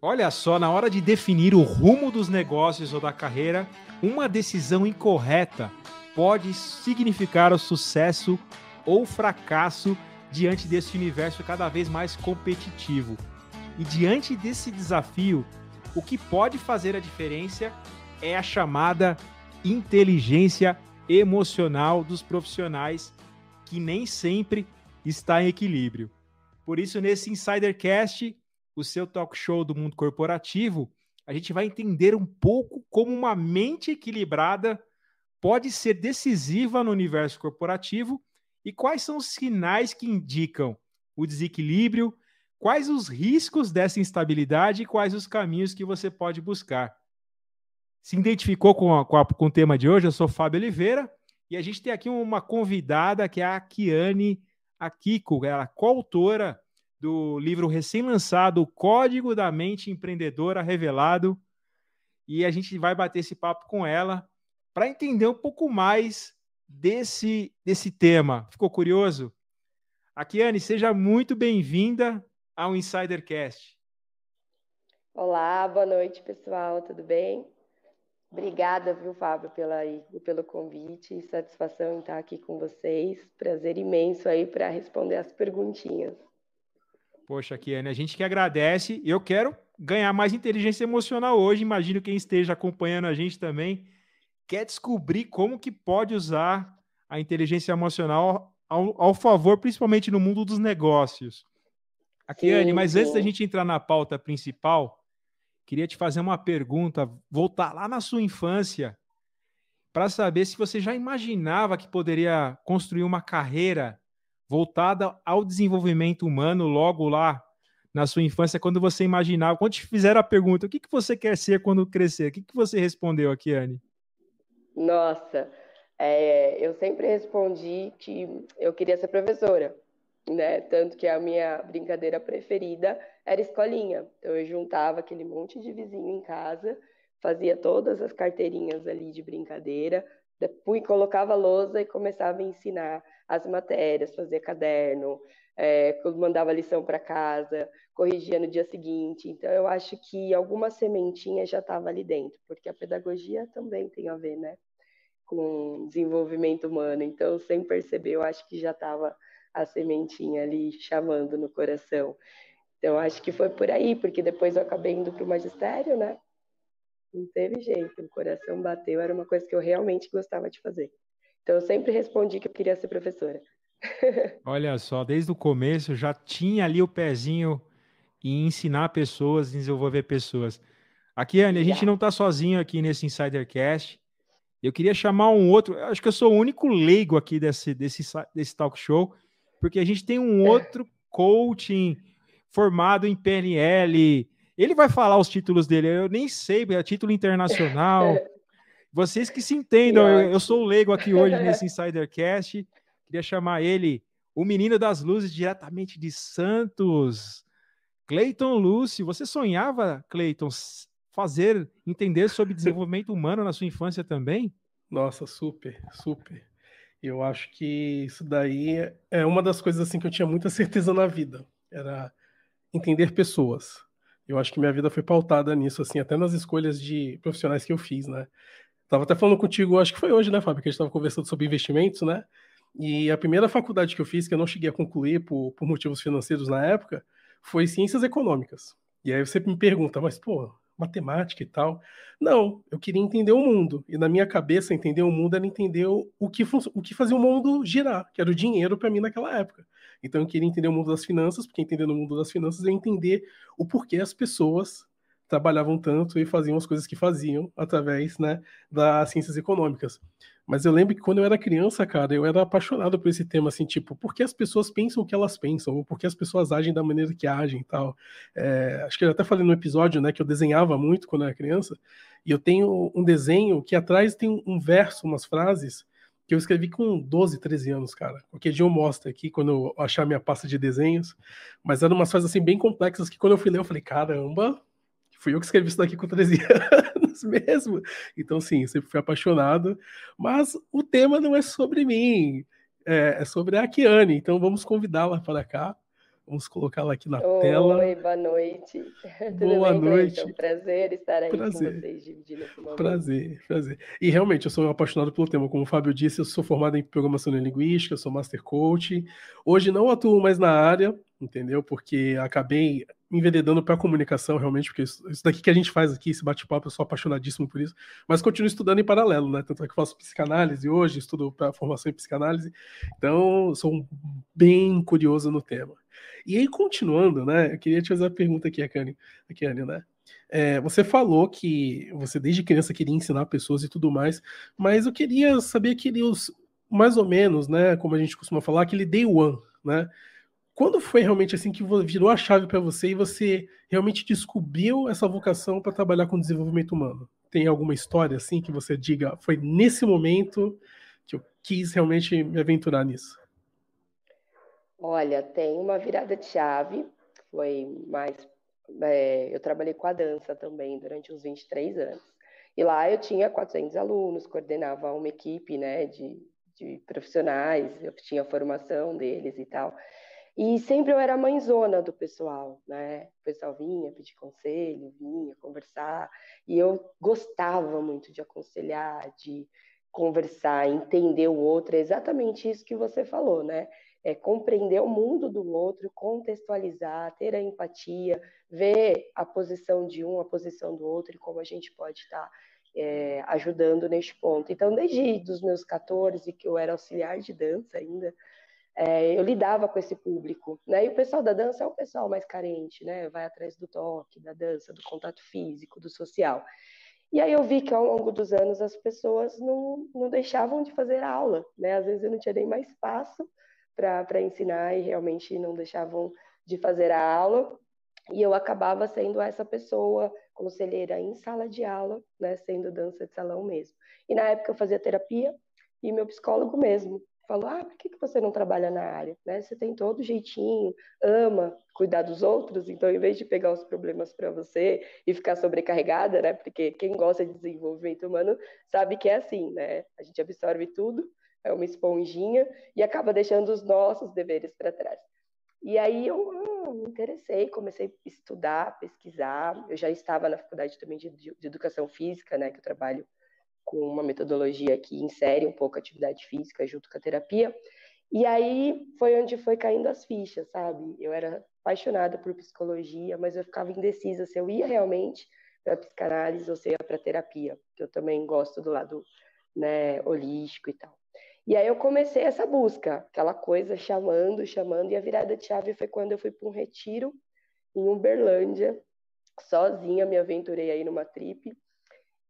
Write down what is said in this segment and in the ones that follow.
Olha só, na hora de definir o rumo dos negócios ou da carreira, uma decisão incorreta pode significar o sucesso ou fracasso diante desse universo cada vez mais competitivo. E diante desse desafio, o que pode fazer a diferença é a chamada inteligência emocional dos profissionais, que nem sempre está em equilíbrio. Por isso, nesse Insidercast, o seu talk show do mundo corporativo, a gente vai entender um pouco como uma mente equilibrada pode ser decisiva no universo corporativo e quais são os sinais que indicam o desequilíbrio, quais os riscos dessa instabilidade e quais os caminhos que você pode buscar. Se identificou com, a, com, a, com o tema de hoje? Eu sou Fábio Oliveira e a gente tem aqui uma convidada que é a Kiane Akiko, ela é coautora do livro recém-lançado Código da Mente Empreendedora Revelado. E a gente vai bater esse papo com ela para entender um pouco mais desse, desse tema. Ficou curioso? Akiane, seja muito bem-vinda ao Insidercast. Olá, boa noite, pessoal, tudo bem? Obrigada, viu, Fábio, pela, pelo convite. Satisfação em estar aqui com vocês. Prazer imenso aí para responder as perguntinhas. Poxa, Kiane, a gente que agradece. Eu quero ganhar mais inteligência emocional hoje. Imagino quem esteja acompanhando a gente também quer descobrir como que pode usar a inteligência emocional ao, ao favor, principalmente no mundo dos negócios. Kiane, mas sim. antes da gente entrar na pauta principal, queria te fazer uma pergunta, voltar lá na sua infância, para saber se você já imaginava que poderia construir uma carreira voltada ao desenvolvimento humano logo lá na sua infância, quando você imaginava, quando te fizeram a pergunta, o que, que você quer ser quando crescer? O que, que você respondeu aqui, Anne? Nossa, é, eu sempre respondi que eu queria ser professora, né? Tanto que a minha brincadeira preferida era escolinha. Então eu juntava aquele monte de vizinho em casa, fazia todas as carteirinhas ali de brincadeira, depois colocava lousa e começava a ensinar as matérias, fazia caderno, é, mandava lição para casa, corrigia no dia seguinte. Então, eu acho que alguma sementinha já estava ali dentro, porque a pedagogia também tem a ver, né, com desenvolvimento humano. Então, sem perceber, eu acho que já estava a sementinha ali chamando no coração. Então, acho que foi por aí, porque depois eu acabei indo para o magistério, né? Não teve jeito, o coração bateu, era uma coisa que eu realmente gostava de fazer. Então eu sempre respondi que eu queria ser professora. Olha só, desde o começo já tinha ali o pezinho em ensinar pessoas, desenvolver pessoas. Aqui, Anne, a gente não está sozinho aqui nesse Insidercast. Eu queria chamar um outro, acho que eu sou o único leigo aqui desse, desse, desse talk show, porque a gente tem um é. outro coaching formado em PNL. Ele vai falar os títulos dele, eu nem sei, é título internacional. Vocês que se entendam, eu, eu, sou o leigo aqui hoje nesse Insidercast. Queria chamar ele, o menino das luzes, diretamente de Santos. Cleiton Lúcio, você sonhava, Cleiton, fazer, entender sobre desenvolvimento humano na sua infância também? Nossa, super, super. Eu acho que isso daí é uma das coisas assim que eu tinha muita certeza na vida. Era entender pessoas. Eu acho que minha vida foi pautada nisso, assim, até nas escolhas de profissionais que eu fiz, né? Tava até falando contigo, acho que foi hoje, né, Fábio, que a gente estava conversando sobre investimentos, né? E a primeira faculdade que eu fiz, que eu não cheguei a concluir por, por motivos financeiros na época, foi Ciências Econômicas. E aí você me pergunta, mas, pô, matemática e tal. Não, eu queria entender o mundo. E na minha cabeça, entender o mundo era entender o que, o que fazia o mundo girar, que era o dinheiro para mim naquela época. Então eu queria entender o mundo das finanças, porque entendendo o mundo das finanças é entender o porquê as pessoas trabalhavam tanto e faziam as coisas que faziam através né, das ciências econômicas. Mas eu lembro que quando eu era criança, cara, eu era apaixonado por esse tema, assim, tipo, por que as pessoas pensam o que elas pensam, ou por que as pessoas agem da maneira que agem e tal. É, acho que eu até falei no episódio, né, que eu desenhava muito quando eu era criança, e eu tenho um desenho que atrás tem um verso, umas frases, que eu escrevi com 12, 13 anos, cara. Qualquer dia eu mostro aqui quando eu achar minha pasta de desenhos, mas eram umas frases assim bem complexas que quando eu fui ler eu falei, caramba, fui eu que escrevi isso daqui com 13 anos mesmo. Então, sim, sempre fui apaixonado. Mas o tema não é sobre mim, é, é sobre a Akiane. Então, vamos convidá-la para cá Vamos colocá-la aqui na Oi, tela. Oi, boa noite. Boa bem, noite. É um prazer estar aí prazer. com vocês, dividindo esse momento. Prazer, prazer. E realmente, eu sou apaixonado pelo tema. Como o Fábio disse, eu sou formado em programação linguística, sou master coach. Hoje não atuo mais na área, entendeu? Porque acabei enveredando para a comunicação, realmente, porque isso, isso, daqui que a gente faz aqui, esse bate-papo, eu sou apaixonadíssimo por isso, mas continuo estudando em paralelo, né? Tanto é que faço psicanálise hoje, estudo para formação em psicanálise, então sou bem curioso no tema. E aí, continuando, né? Eu queria te fazer a pergunta aqui, Akane, aqui, Anne, né? É, você falou que você desde criança queria ensinar pessoas e tudo mais, mas eu queria saber aquele mais ou menos, né? Como a gente costuma falar, aquele day one, né? Quando foi realmente assim que virou a chave para você e você realmente descobriu essa vocação para trabalhar com desenvolvimento humano? Tem alguma história assim que você diga, foi nesse momento que eu quis realmente me aventurar nisso? Olha, tem uma virada de chave, foi mais. É, eu trabalhei com a dança também durante uns 23 anos. E lá eu tinha 400 alunos, coordenava uma equipe né, de, de profissionais, eu tinha formação deles e tal. E sempre eu era mãezona do pessoal, né? O pessoal vinha pedir conselho, vinha conversar, e eu gostava muito de aconselhar, de conversar, entender o outro, é exatamente isso que você falou, né? é, compreender o mundo do outro, contextualizar, ter a empatia, ver a posição de um, a posição do outro e como a gente pode estar é, ajudando neste ponto. Então, desde os meus 14, que eu era auxiliar de dança ainda, é, eu lidava com esse público, né? E o pessoal da dança é o pessoal mais carente, né? Vai atrás do toque, da dança, do contato físico, do social. E aí eu vi que ao longo dos anos as pessoas não, não deixavam de fazer aula, né? Às vezes eu não tinha nem mais espaço para ensinar e realmente não deixavam de fazer a aula. E eu acabava sendo essa pessoa conselheira em sala de aula, né, sendo dança de salão mesmo. E na época eu fazia terapia e meu psicólogo mesmo falou: "Ah, por que que você não trabalha na área? Né? Você tem todo jeitinho, ama cuidar dos outros, então em vez de pegar os problemas para você e ficar sobrecarregada, né? Porque quem gosta de desenvolvimento humano sabe que é assim, né? A gente absorve tudo é uma esponjinha e acaba deixando os nossos deveres para trás. E aí eu ah, me interessei, comecei a estudar, pesquisar. Eu já estava na faculdade também de, de, educação física, né, que eu trabalho com uma metodologia que insere um pouco a atividade física junto com a terapia. E aí foi onde foi caindo as fichas, sabe? Eu era apaixonada por psicologia, mas eu ficava indecisa se eu ia realmente para psicanálise ou se ia para terapia, que eu também gosto do lado né, holístico e tal. E aí eu comecei essa busca, aquela coisa chamando, chamando, e a virada de chave foi quando eu fui para um retiro em Uberlândia, sozinha, me aventurei aí numa trip.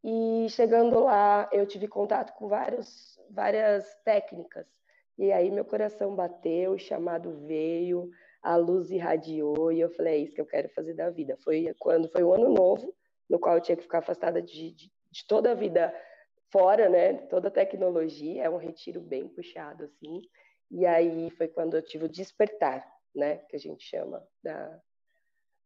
E chegando lá, eu tive contato com vários, várias técnicas. E aí meu coração bateu, o chamado veio, a luz irradiou, e eu falei, é isso que eu quero fazer da vida. Foi quando foi o ano novo, no qual eu tinha que ficar afastada de, de, de toda a vida fora, né, toda a tecnologia, é um retiro bem puxado, assim, e aí foi quando eu tive o despertar, né, que a gente chama da,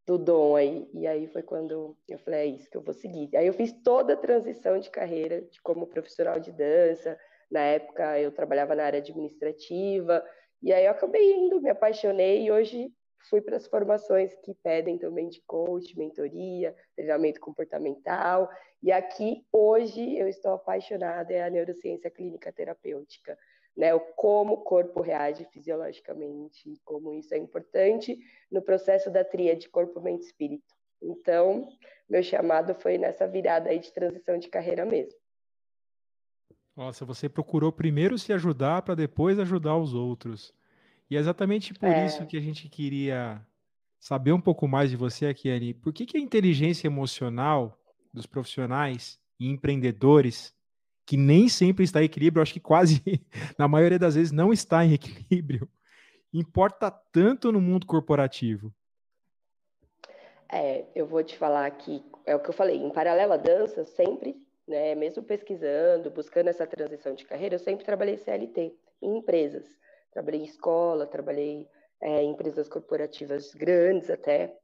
do dom aí, e aí foi quando eu falei, é isso que eu vou seguir. Aí eu fiz toda a transição de carreira, de como profissional de dança, na época eu trabalhava na área administrativa, e aí eu acabei indo, me apaixonei, e hoje fui para as formações que pedem também de coach, mentoria, treinamento comportamental. E aqui, hoje, eu estou apaixonada é a neurociência clínica terapêutica, né? O como o corpo reage fisiologicamente, como isso é importante no processo da tríade corpo, mente espírito. Então, meu chamado foi nessa virada aí de transição de carreira mesmo. Nossa, você procurou primeiro se ajudar para depois ajudar os outros. E é exatamente por é. isso que a gente queria saber um pouco mais de você aqui, Ani. Por que, que a inteligência emocional dos profissionais e empreendedores, que nem sempre está em equilíbrio, acho que quase na maioria das vezes não está em equilíbrio, importa tanto no mundo corporativo? É, eu vou te falar que é o que eu falei, em paralelo à dança, sempre, né, mesmo pesquisando, buscando essa transição de carreira, eu sempre trabalhei CLT em empresas. Trabalhei em escola, trabalhei é, em empresas corporativas grandes até,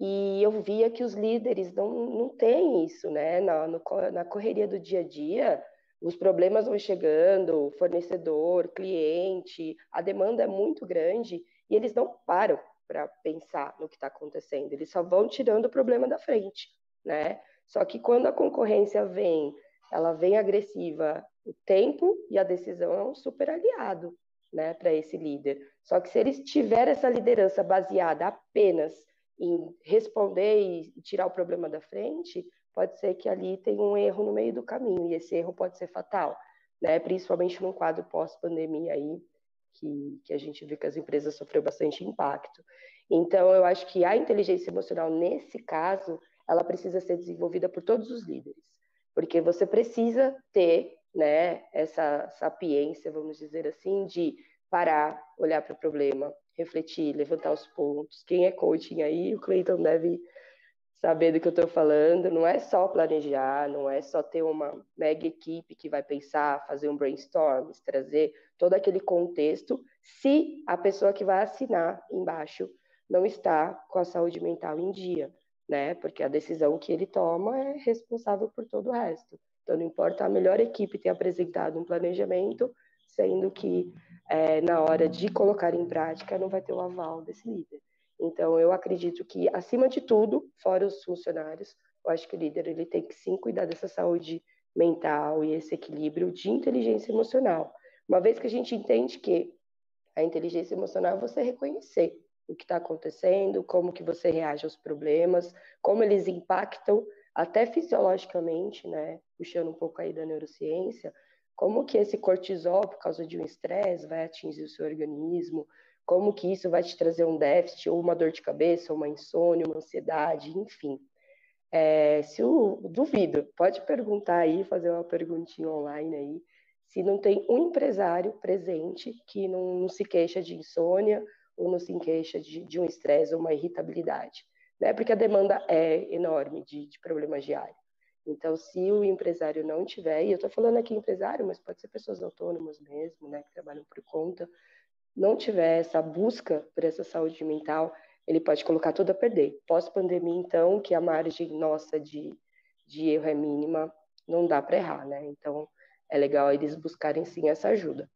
e eu via que os líderes não, não têm isso, né? Na, no, na correria do dia a dia, os problemas vão chegando, fornecedor, cliente, a demanda é muito grande e eles não param, para pensar no que está acontecendo. Eles só vão tirando o problema da frente, né? Só que quando a concorrência vem, ela vem agressiva, o tempo e a decisão é um super aliado, né, para esse líder. Só que se eles tiverem essa liderança baseada apenas em responder e tirar o problema da frente, pode ser que ali tenha um erro no meio do caminho e esse erro pode ser fatal, né? Principalmente num quadro pós-pandemia aí, que, que a gente vê que as empresas sofreram bastante impacto. Então, eu acho que a inteligência emocional, nesse caso, ela precisa ser desenvolvida por todos os líderes, porque você precisa ter né, essa sapiência, vamos dizer assim, de parar, olhar para o problema, refletir, levantar os pontos. Quem é coaching aí, o Cleiton deve saber do que eu estou falando. Não é só planejar, não é só ter uma mega equipe que vai pensar, fazer um brainstorm, trazer todo aquele contexto, se a pessoa que vai assinar embaixo não está com a saúde mental em dia, né? Porque a decisão que ele toma é responsável por todo o resto. Então, não importa a melhor equipe ter apresentado um planejamento, sendo que é, na hora de colocar em prática não vai ter o aval desse líder. Então, eu acredito que, acima de tudo, fora os funcionários, eu acho que o líder ele tem que sim cuidar dessa saúde mental e esse equilíbrio de inteligência emocional. Uma vez que a gente entende que a inteligência emocional é você reconhecer o que está acontecendo, como que você reage aos problemas, como eles impactam até fisiologicamente, né, puxando um pouco aí da neurociência, como que esse cortisol, por causa de um estresse, vai atingir o seu organismo, como que isso vai te trazer um déficit, ou uma dor de cabeça, uma insônia, uma ansiedade, enfim. É, se o duvido, pode perguntar aí, fazer uma perguntinha online aí, se não tem um empresário presente que não, não se queixa de insônia ou não se queixa de, de um estresse ou uma irritabilidade né? Porque a demanda é enorme de, de problemas diários. Então, se o empresário não tiver, e eu estou falando aqui empresário, mas pode ser pessoas autônomas mesmo, né, que trabalham por conta, não tiver essa busca por essa saúde mental, ele pode colocar tudo a perder. Pós-pandemia, então, que a margem nossa de, de erro é mínima, não dá para errar, né? Então, é legal eles buscarem sim essa ajuda.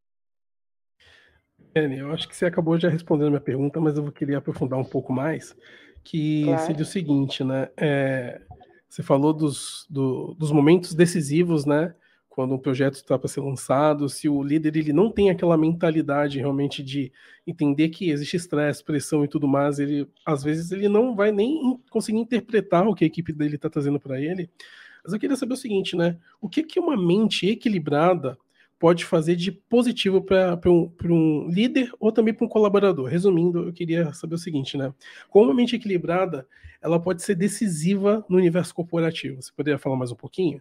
Anne, eu acho que você acabou já respondendo a minha pergunta, mas eu queria aprofundar um pouco mais que claro. seria o seguinte, né? É, você falou dos, do, dos momentos decisivos, né? Quando um projeto está para ser lançado, se o líder ele não tem aquela mentalidade realmente de entender que existe estresse, pressão e tudo mais, ele às vezes ele não vai nem conseguir interpretar o que a equipe dele está trazendo para ele. Mas eu queria saber o seguinte, né? O que que uma mente equilibrada pode fazer de positivo para um, um líder ou também para um colaborador. Resumindo, eu queria saber o seguinte, né? Como a mente equilibrada, ela pode ser decisiva no universo corporativo. Você poderia falar mais um pouquinho?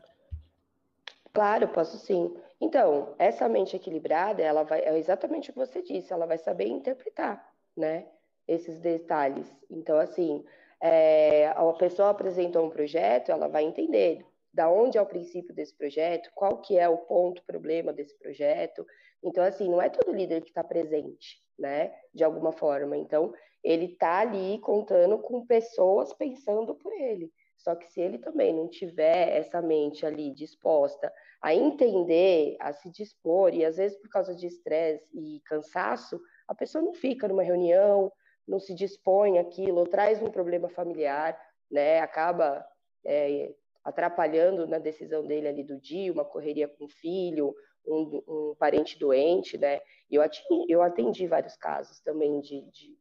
Claro, posso sim. Então, essa mente equilibrada, ela vai, é exatamente o que você disse, ela vai saber interpretar, né? Esses detalhes. Então, assim, é, a pessoa apresentou um projeto, ela vai entender da onde é o princípio desse projeto, qual que é o ponto, problema desse projeto. Então, assim, não é todo líder que está presente, né, de alguma forma. Então, ele está ali contando com pessoas pensando por ele. Só que se ele também não tiver essa mente ali disposta a entender, a se dispor, e às vezes por causa de estresse e cansaço, a pessoa não fica numa reunião, não se dispõe aquilo, ou traz um problema familiar, né? Acaba é, atrapalhando na decisão dele ali do dia, uma correria com o filho, um, um parente doente, né? Eu atendi, eu atendi vários casos também de, de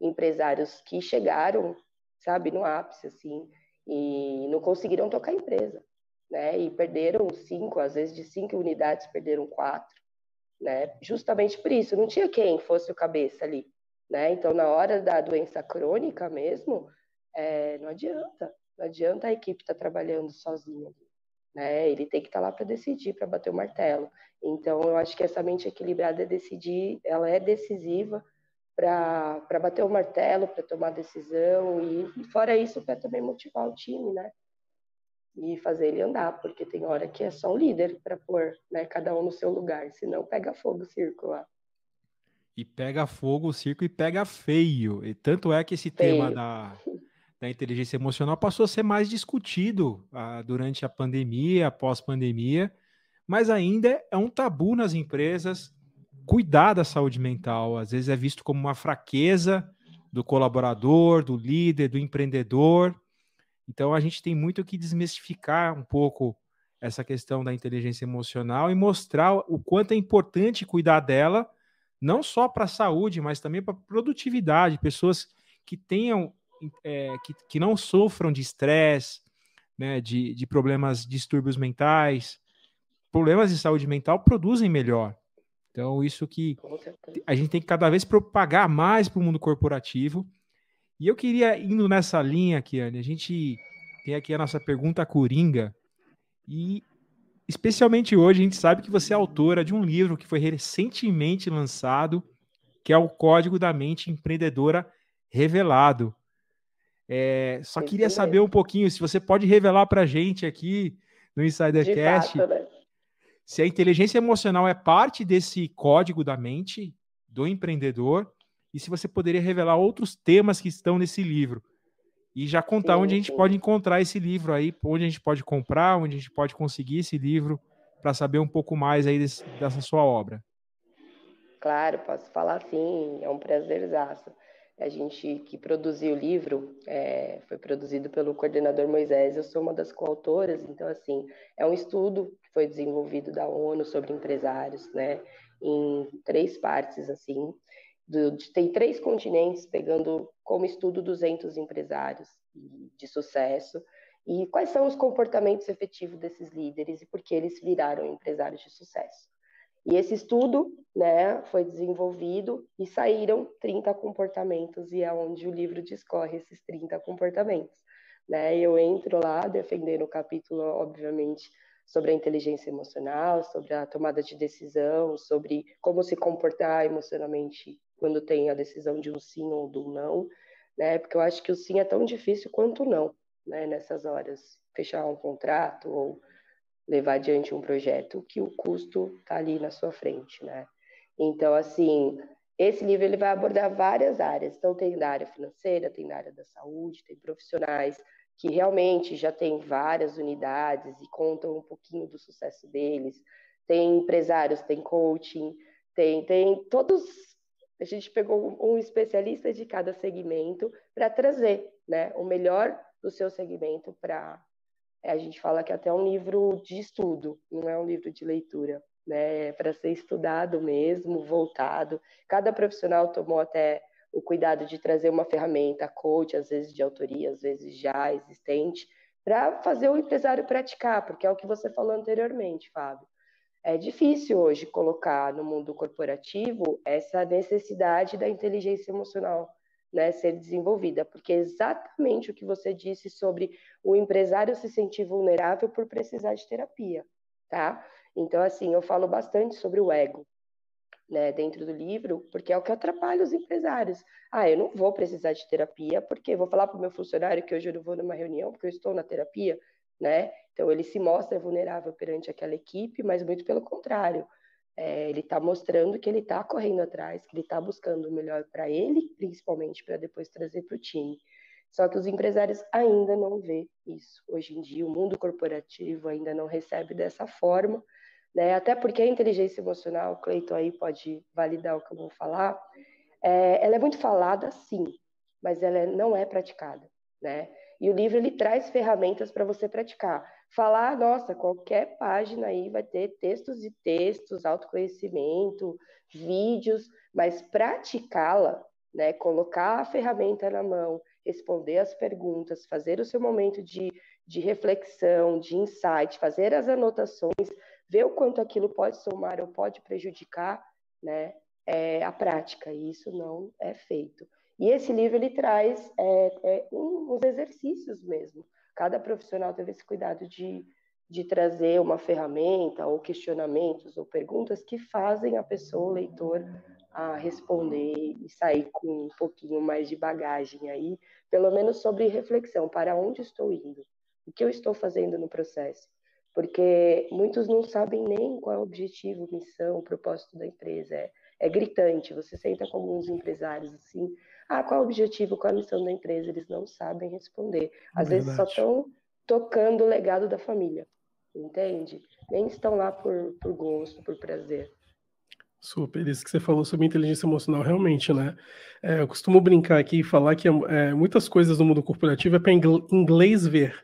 empresários que chegaram, sabe, no ápice, assim, e não conseguiram tocar a empresa, né? E perderam cinco, às vezes de cinco unidades perderam quatro, né? Justamente por isso, não tinha quem fosse o cabeça ali, né? Então, na hora da doença crônica mesmo, é, não adianta, não adianta a equipe estar tá trabalhando sozinha. Né? Ele tem que estar tá lá para decidir, para bater o martelo. Então, eu acho que essa mente equilibrada é decidir, ela é decisiva para bater o martelo, para tomar decisão e, fora isso, para também motivar o time, né? E fazer ele andar, porque tem hora que é só o líder para pôr né, cada um no seu lugar, senão pega fogo o circo lá. E pega fogo o circo e pega feio. E tanto é que esse feio. tema da, da inteligência emocional passou a ser mais discutido ah, durante a pandemia, pós-pandemia, mas ainda é um tabu nas empresas cuidar da saúde mental. Às vezes é visto como uma fraqueza do colaborador, do líder, do empreendedor. Então a gente tem muito que desmistificar um pouco essa questão da inteligência emocional e mostrar o quanto é importante cuidar dela, não só para a saúde, mas também para a produtividade, pessoas que tenham, é, que, que não sofram de estresse, né, de, de problemas, distúrbios mentais, problemas de saúde mental produzem melhor. Então, isso que a gente tem que cada vez propagar mais para o mundo corporativo. E eu queria, indo nessa linha, Kiane, a gente tem aqui a nossa pergunta coringa. E, especialmente hoje, a gente sabe que você é autora de um livro que foi recentemente lançado, que é o Código da Mente Empreendedora Revelado. É, só queria saber um pouquinho, se você pode revelar para a gente aqui no Insidercast, fato, né? Se a inteligência emocional é parte desse código da mente do empreendedor e se você poderia revelar outros temas que estão nesse livro. E já contar onde a gente sim. pode encontrar esse livro aí, onde a gente pode comprar, onde a gente pode conseguir esse livro, para saber um pouco mais aí desse, dessa sua obra. Claro, posso falar sim, é um prazerzaço. A gente que produziu o livro é, foi produzido pelo coordenador Moisés, eu sou uma das coautoras, então, assim, é um estudo que foi desenvolvido da ONU sobre empresários, né, em três partes, assim, do, tem três continentes pegando como estudo 200 empresários de sucesso e quais são os comportamentos efetivos desses líderes e por que eles viraram empresários de sucesso. E esse estudo né, foi desenvolvido e saíram 30 comportamentos, e é onde o livro discorre esses 30 comportamentos. Né? Eu entro lá defendendo o capítulo, obviamente, sobre a inteligência emocional, sobre a tomada de decisão, sobre como se comportar emocionalmente quando tem a decisão de um sim ou de um não, né? Porque eu acho que o sim é tão difícil quanto o não, né? Nessas horas, fechar um contrato ou levar adiante um projeto, que o custo está ali na sua frente, né? Então, assim, esse livro ele vai abordar várias áreas. Então, tem da área financeira, tem da área da saúde, tem profissionais que realmente já têm várias unidades e contam um pouquinho do sucesso deles. Tem empresários, tem coaching, tem, tem todos. A gente pegou um especialista de cada segmento para trazer né, o melhor do seu segmento para a gente fala que é até um livro de estudo, não é um livro de leitura, né? É para ser estudado mesmo, voltado. Cada profissional tomou até o cuidado de trazer uma ferramenta, coach, às vezes de autoria, às vezes já existente, para fazer o empresário praticar, porque é o que você falou anteriormente, Fábio. É difícil hoje colocar no mundo corporativo essa necessidade da inteligência emocional né, ser desenvolvida, porque é exatamente o que você disse sobre o empresário se sentir vulnerável por precisar de terapia, tá? Então, assim, eu falo bastante sobre o ego, né, dentro do livro, porque é o que atrapalha os empresários. Ah, eu não vou precisar de terapia, porque vou falar para o meu funcionário que hoje eu não vou numa reunião, porque eu estou na terapia, né? Então, ele se mostra vulnerável perante aquela equipe, mas muito pelo contrário. É, ele está mostrando que ele está correndo atrás, que ele está buscando o melhor para ele, principalmente para depois trazer para o time. Só que os empresários ainda não vê isso. Hoje em dia, o mundo corporativo ainda não recebe dessa forma, né? Até porque a inteligência emocional, o Cleiton aí pode validar o que eu vou falar, é, ela é muito falada, sim, mas ela é, não é praticada, né? E o livro ele traz ferramentas para você praticar. Falar, nossa, qualquer página aí vai ter textos e textos, autoconhecimento, vídeos, mas praticá-la, né, colocar a ferramenta na mão, responder as perguntas, fazer o seu momento de, de reflexão, de insight, fazer as anotações, ver o quanto aquilo pode somar ou pode prejudicar, né, é a prática, e isso não é feito. E esse livro ele traz é, é, uns exercícios mesmo. Cada profissional teve esse cuidado de, de trazer uma ferramenta ou questionamentos ou perguntas que fazem a pessoa, o leitor, a responder e sair com um pouquinho mais de bagagem aí, pelo menos sobre reflexão, para onde estou indo, o que eu estou fazendo no processo. Porque muitos não sabem nem qual é o objetivo, missão, propósito da empresa. É, é gritante. Você senta com alguns empresários assim, ah, qual o objetivo, qual a missão da empresa? Eles não sabem responder. Às Verdade. vezes só estão tocando o legado da família, entende? Nem estão lá por, por gosto, por prazer. Super, isso que você falou sobre inteligência emocional, realmente, né? É, eu costumo brincar aqui e falar que é, muitas coisas do mundo corporativo é para inglês ver.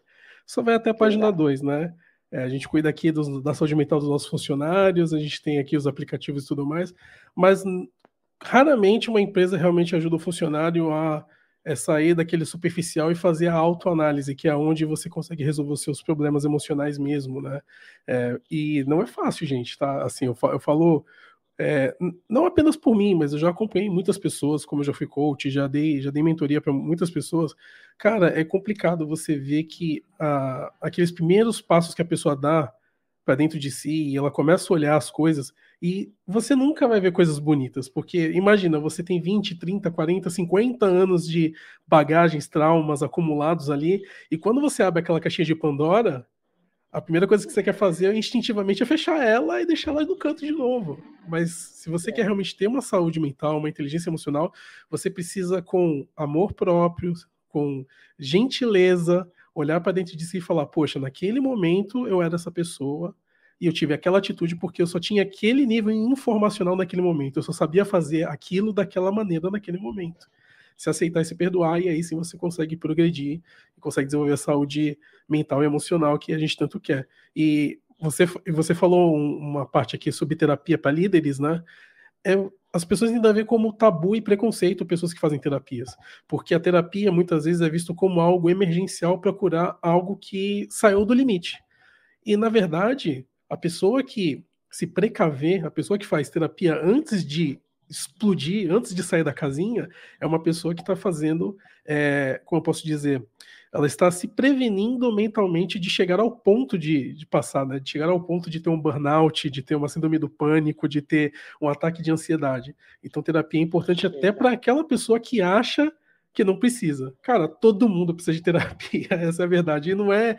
Só vai até a página 2, né? É, a gente cuida aqui dos, da saúde mental dos nossos funcionários, a gente tem aqui os aplicativos e tudo mais, mas raramente uma empresa realmente ajuda o funcionário a é sair daquele superficial e fazer a autoanálise, que é onde você consegue resolver os seus problemas emocionais mesmo, né? É, e não é fácil, gente, tá? Assim, eu, eu falo é, não apenas por mim, mas eu já acompanhei muitas pessoas, como eu já fui coach, já dei, já dei mentoria para muitas pessoas. Cara, é complicado você ver que ah, aqueles primeiros passos que a pessoa dá para dentro de si e ela começa a olhar as coisas e você nunca vai ver coisas bonitas, porque imagina, você tem 20, 30, 40, 50 anos de bagagens, traumas acumulados ali, e quando você abre aquela caixinha de Pandora, a primeira coisa que você quer fazer instintivamente é fechar ela e deixar ela no canto de novo. Mas se você é. quer realmente ter uma saúde mental, uma inteligência emocional, você precisa, com amor próprio, com gentileza, olhar para dentro de si e falar: Poxa, naquele momento eu era essa pessoa e eu tive aquela atitude porque eu só tinha aquele nível informacional naquele momento. Eu só sabia fazer aquilo daquela maneira naquele momento se aceitar e se perdoar, e aí sim você consegue progredir consegue desenvolver a saúde mental e emocional que a gente tanto quer. E você, você falou uma parte aqui sobre terapia para líderes, né? É, as pessoas ainda veem como tabu e preconceito pessoas que fazem terapias, porque a terapia muitas vezes é visto como algo emergencial para curar algo que saiu do limite. E na verdade, a pessoa que se precaver, a pessoa que faz terapia antes de explodir antes de sair da casinha é uma pessoa que está fazendo, é, como eu posso dizer, ela está se prevenindo mentalmente de chegar ao ponto de, de passar, né? De chegar ao ponto de ter um burnout, de ter uma síndrome do pânico, de ter um ataque de ansiedade. Então, terapia é importante até para aquela pessoa que acha que não precisa. Cara, todo mundo precisa de terapia, essa é a verdade. E não é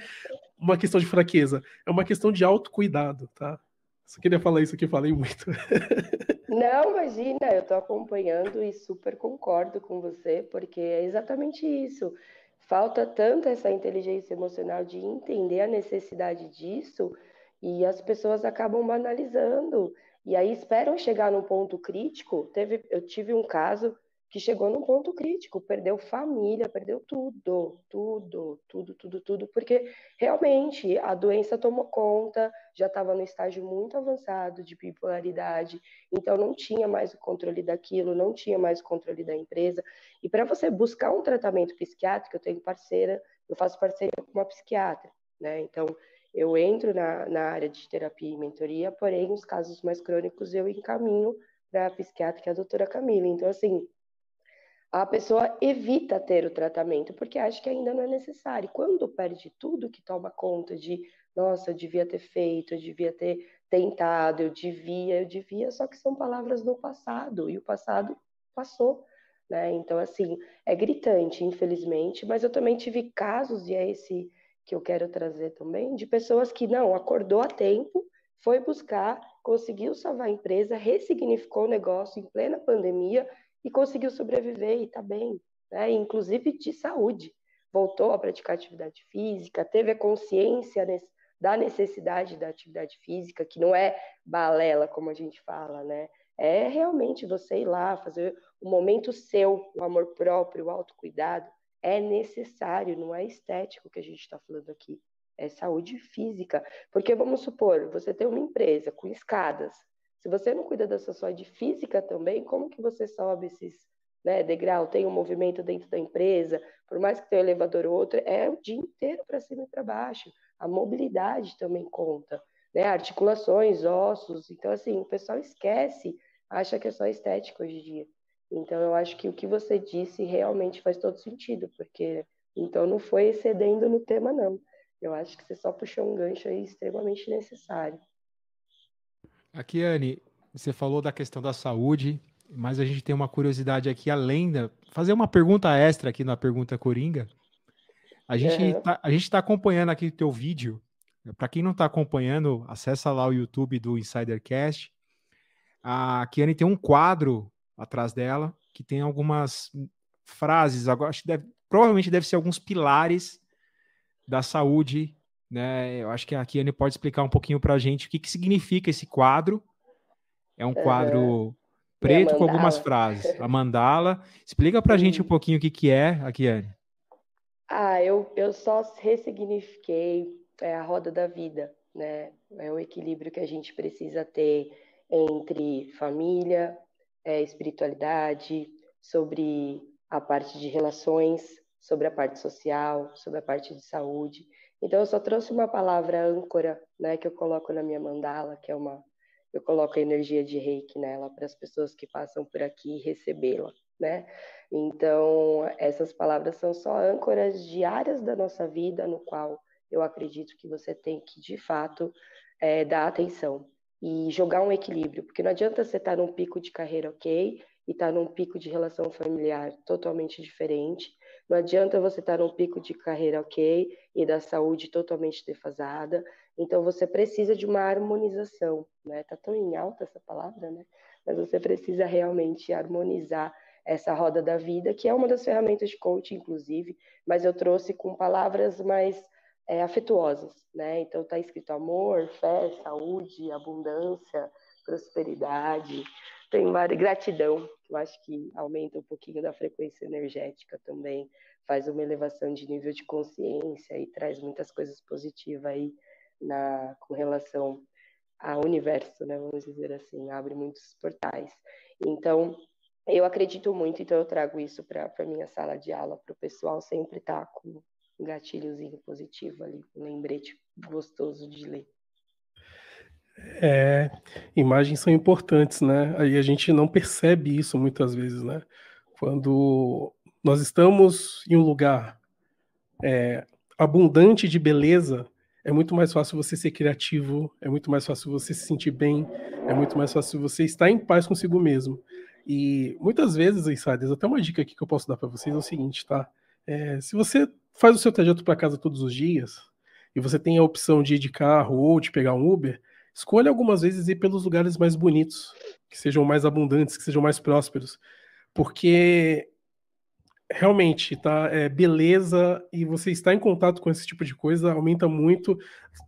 uma questão de fraqueza, é uma questão de autocuidado, tá? Só queria falar isso aqui, falei muito. Não, imagina, eu estou acompanhando e super concordo com você, porque é exatamente isso. Falta tanto essa inteligência emocional de entender a necessidade disso e as pessoas acabam banalizando. E aí esperam chegar num ponto crítico. Teve, eu tive um caso que chegou num ponto crítico, perdeu família, perdeu tudo, tudo, tudo, tudo, tudo, porque realmente a doença tomou conta, já estava no estágio muito avançado de bipolaridade, então não tinha mais o controle daquilo, não tinha mais o controle da empresa. E para você buscar um tratamento psiquiátrico, eu tenho parceira, eu faço parceria com uma psiquiatra, né? Então eu entro na, na área de terapia e mentoria, porém, os casos mais crônicos eu encaminho para a psiquiatra, que é a doutora Camila. Então, assim, a pessoa evita ter o tratamento porque acha que ainda não é necessário. Quando perde tudo que toma conta de, nossa, eu devia ter feito, eu devia ter tentado, eu devia, eu devia, só que são palavras do passado e o passado passou. Né? Então, assim, é gritante, infelizmente, mas eu também tive casos, e é esse que eu quero trazer também, de pessoas que não acordou a tempo, foi buscar, conseguiu salvar a empresa, ressignificou o negócio em plena pandemia e conseguiu sobreviver e está bem, né? inclusive de saúde. Voltou a praticar atividade física, teve a consciência da necessidade da atividade física, que não é balela, como a gente fala, né? É realmente você ir lá, fazer o momento seu, o amor próprio, o autocuidado, é necessário, não é estético que a gente está falando aqui, é saúde física. Porque vamos supor, você tem uma empresa com escadas, se você não cuida da sua saúde física também, como que você sobe esses né, degrau? Tem um movimento dentro da empresa, por mais que tenha um elevador ou outro, é o dia inteiro para cima e para baixo. A mobilidade também conta, né? Articulações, ossos. Então, assim, o pessoal esquece, acha que é só estética hoje em dia. Então, eu acho que o que você disse realmente faz todo sentido, porque então não foi excedendo no tema, não. Eu acho que você só puxou um gancho aí extremamente necessário. Aqui, Anne, você falou da questão da saúde, mas a gente tem uma curiosidade aqui, além da. Fazer uma pergunta extra aqui na pergunta Coringa. A gente é. tá, está acompanhando aqui o teu vídeo. Para quem não está acompanhando, acessa lá o YouTube do Insidercast. A Kiane tem um quadro atrás dela que tem algumas frases. Agora, acho que deve, provavelmente deve ser alguns pilares da saúde né? Eu acho que a Kiane pode explicar um pouquinho para a gente o que, que significa esse quadro. É um quadro uhum. preto com algumas frases. A mandala. Explica pra gente um pouquinho o que, que é, Akiane. Ah, eu, eu só ressignifiquei é, a roda da vida, né? É o equilíbrio que a gente precisa ter entre família, é, espiritualidade, sobre a parte de relações, sobre a parte social, sobre a parte de saúde. Então eu só trouxe uma palavra âncora, né, que eu coloco na minha mandala, que é uma eu coloco a energia de reiki nela para as pessoas que passam por aqui recebê-la, né? Então, essas palavras são só âncoras diárias da nossa vida, no qual eu acredito que você tem que, de fato, é, dar atenção e jogar um equilíbrio, porque não adianta você estar num pico de carreira ok e estar num pico de relação familiar totalmente diferente, não adianta você estar num pico de carreira ok e da saúde totalmente defasada. Então você precisa de uma harmonização, né? Tá tão em alta essa palavra, né? Mas você precisa realmente harmonizar essa roda da vida, que é uma das ferramentas de coaching, inclusive, mas eu trouxe com palavras mais é, afetuosas, né? Então tá escrito amor, fé, saúde, abundância, prosperidade, tem várias gratidão, eu acho que aumenta um pouquinho da frequência energética também, faz uma elevação de nível de consciência e traz muitas coisas positivas aí na com relação ao universo, né? Vamos dizer assim, abre muitos portais. Então, eu acredito muito, então eu trago isso para a minha sala de aula, para o pessoal sempre estar tá com um gatilhozinho positivo ali, um lembrete gostoso de ler. É, imagens são importantes, né? Aí a gente não percebe isso muitas vezes, né? Quando nós estamos em um lugar é, abundante de beleza, é muito mais fácil você ser criativo, é muito mais fácil você se sentir bem, é muito mais fácil você estar em paz consigo mesmo. E muitas vezes, insiders, até uma dica aqui que eu posso dar para vocês é o seguinte, tá? É, se você faz o seu trajeto para casa todos os dias e você tem a opção de ir de carro ou de pegar um Uber, Escolha algumas vezes ir pelos lugares mais bonitos, que sejam mais abundantes, que sejam mais prósperos, porque realmente tá é, beleza e você estar em contato com esse tipo de coisa aumenta muito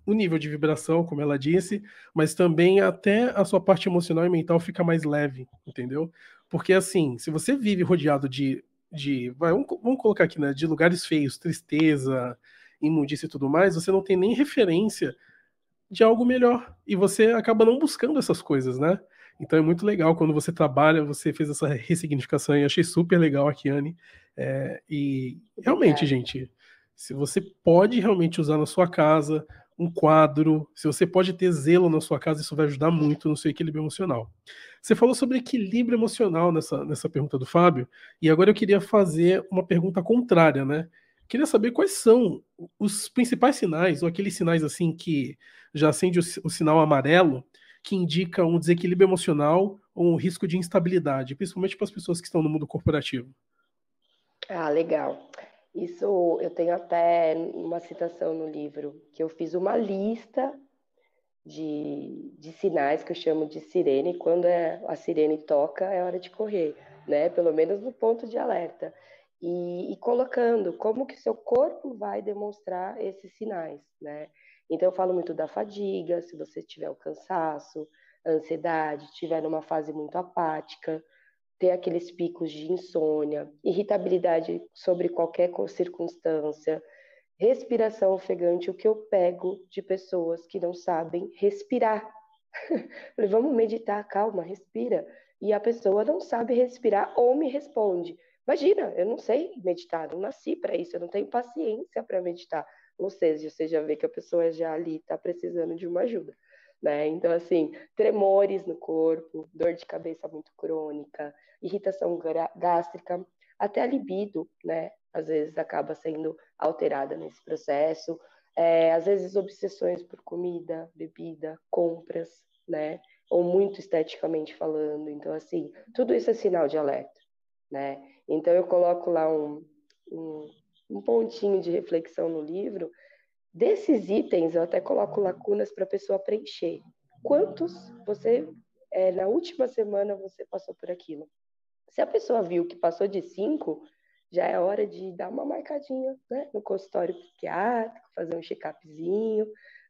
o nível de vibração, como ela disse, mas também até a sua parte emocional e mental fica mais leve, entendeu? Porque assim, se você vive rodeado de, de vai, vamos, vamos colocar aqui, né, de lugares feios, tristeza, imundícia e tudo mais, você não tem nem referência de algo melhor. E você acaba não buscando essas coisas, né? Então é muito legal quando você trabalha, você fez essa ressignificação e achei super legal a Kiane. É, e realmente, é. gente, se você pode realmente usar na sua casa um quadro, se você pode ter zelo na sua casa, isso vai ajudar muito no seu equilíbrio emocional. Você falou sobre equilíbrio emocional nessa, nessa pergunta do Fábio, e agora eu queria fazer uma pergunta contrária, né? Queria saber quais são os principais sinais, ou aqueles sinais assim que já acende o, o sinal amarelo, que indica um desequilíbrio emocional ou um risco de instabilidade, principalmente para as pessoas que estão no mundo corporativo. Ah, legal. Isso eu tenho até uma citação no livro, que eu fiz uma lista de, de sinais que eu chamo de sirene. Quando é, a sirene toca, é hora de correr, né? Pelo menos no ponto de alerta e, e, colocando como que seu corpo vai demonstrar esses sinais, né? Então eu falo muito da fadiga, se você tiver o cansaço, a ansiedade, estiver numa fase muito apática, ter aqueles picos de insônia, irritabilidade sobre qualquer circunstância, respiração ofegante, o que eu pego de pessoas que não sabem respirar. Falei, vamos meditar, calma, respira. E a pessoa não sabe respirar ou me responde, Imagina, eu não sei meditar, não nasci para isso, eu não tenho paciência para meditar. Ou seja, você já vê que a pessoa já ali está precisando de uma ajuda. Né? Então, assim, tremores no corpo, dor de cabeça muito crônica, irritação gástrica, até a libido, né? Às vezes acaba sendo alterada nesse processo. É, às vezes obsessões por comida, bebida, compras, né? Ou muito esteticamente falando. Então, assim, tudo isso é sinal de alerta, né? Então, eu coloco lá um, um, um pontinho de reflexão no livro. Desses itens, eu até coloco lacunas para a pessoa preencher. Quantos você, é, na última semana, você passou por aquilo? Se a pessoa viu que passou de cinco, já é hora de dar uma marcadinha né, no consultório psiquiátrico, fazer um check-upzinho,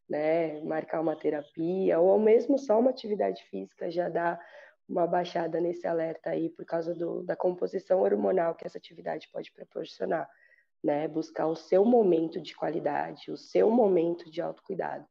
né? Marcar uma terapia, ou mesmo só uma atividade física já dá uma baixada nesse alerta aí por causa do, da composição hormonal que essa atividade pode proporcionar, né? Buscar o seu momento de qualidade, o seu momento de autocuidado.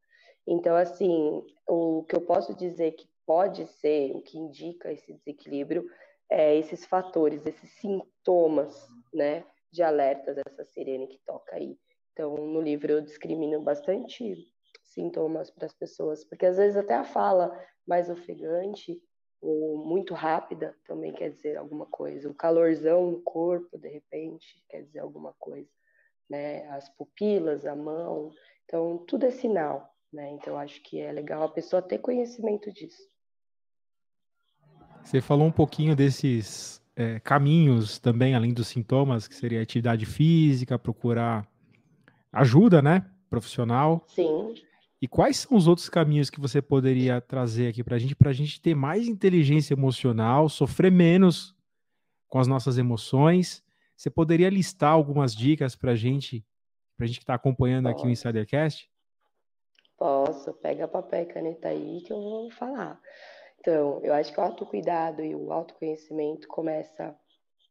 Então, assim, o que eu posso dizer que pode ser, o que indica esse desequilíbrio, é esses fatores, esses sintomas, né, de alerta dessa sirene que toca aí. Então, no livro eu discrimino bastante sintomas para as pessoas, porque às vezes até a fala mais ofegante ou muito rápida também quer dizer alguma coisa. O calorzão no corpo, de repente, quer dizer alguma coisa, né? As pupilas, a mão, então tudo é sinal, né? Então acho que é legal a pessoa ter conhecimento disso. Você falou um pouquinho desses é, caminhos também, além dos sintomas, que seria atividade física, procurar ajuda, né? Profissional. Sim. E quais são os outros caminhos que você poderia trazer aqui para a gente, para a gente ter mais inteligência emocional, sofrer menos com as nossas emoções? Você poderia listar algumas dicas para a gente, para a gente que está acompanhando Posso. aqui o Insidercast? Posso, pega papel e caneta aí que eu vou falar. Então, eu acho que o autocuidado e o autoconhecimento começa,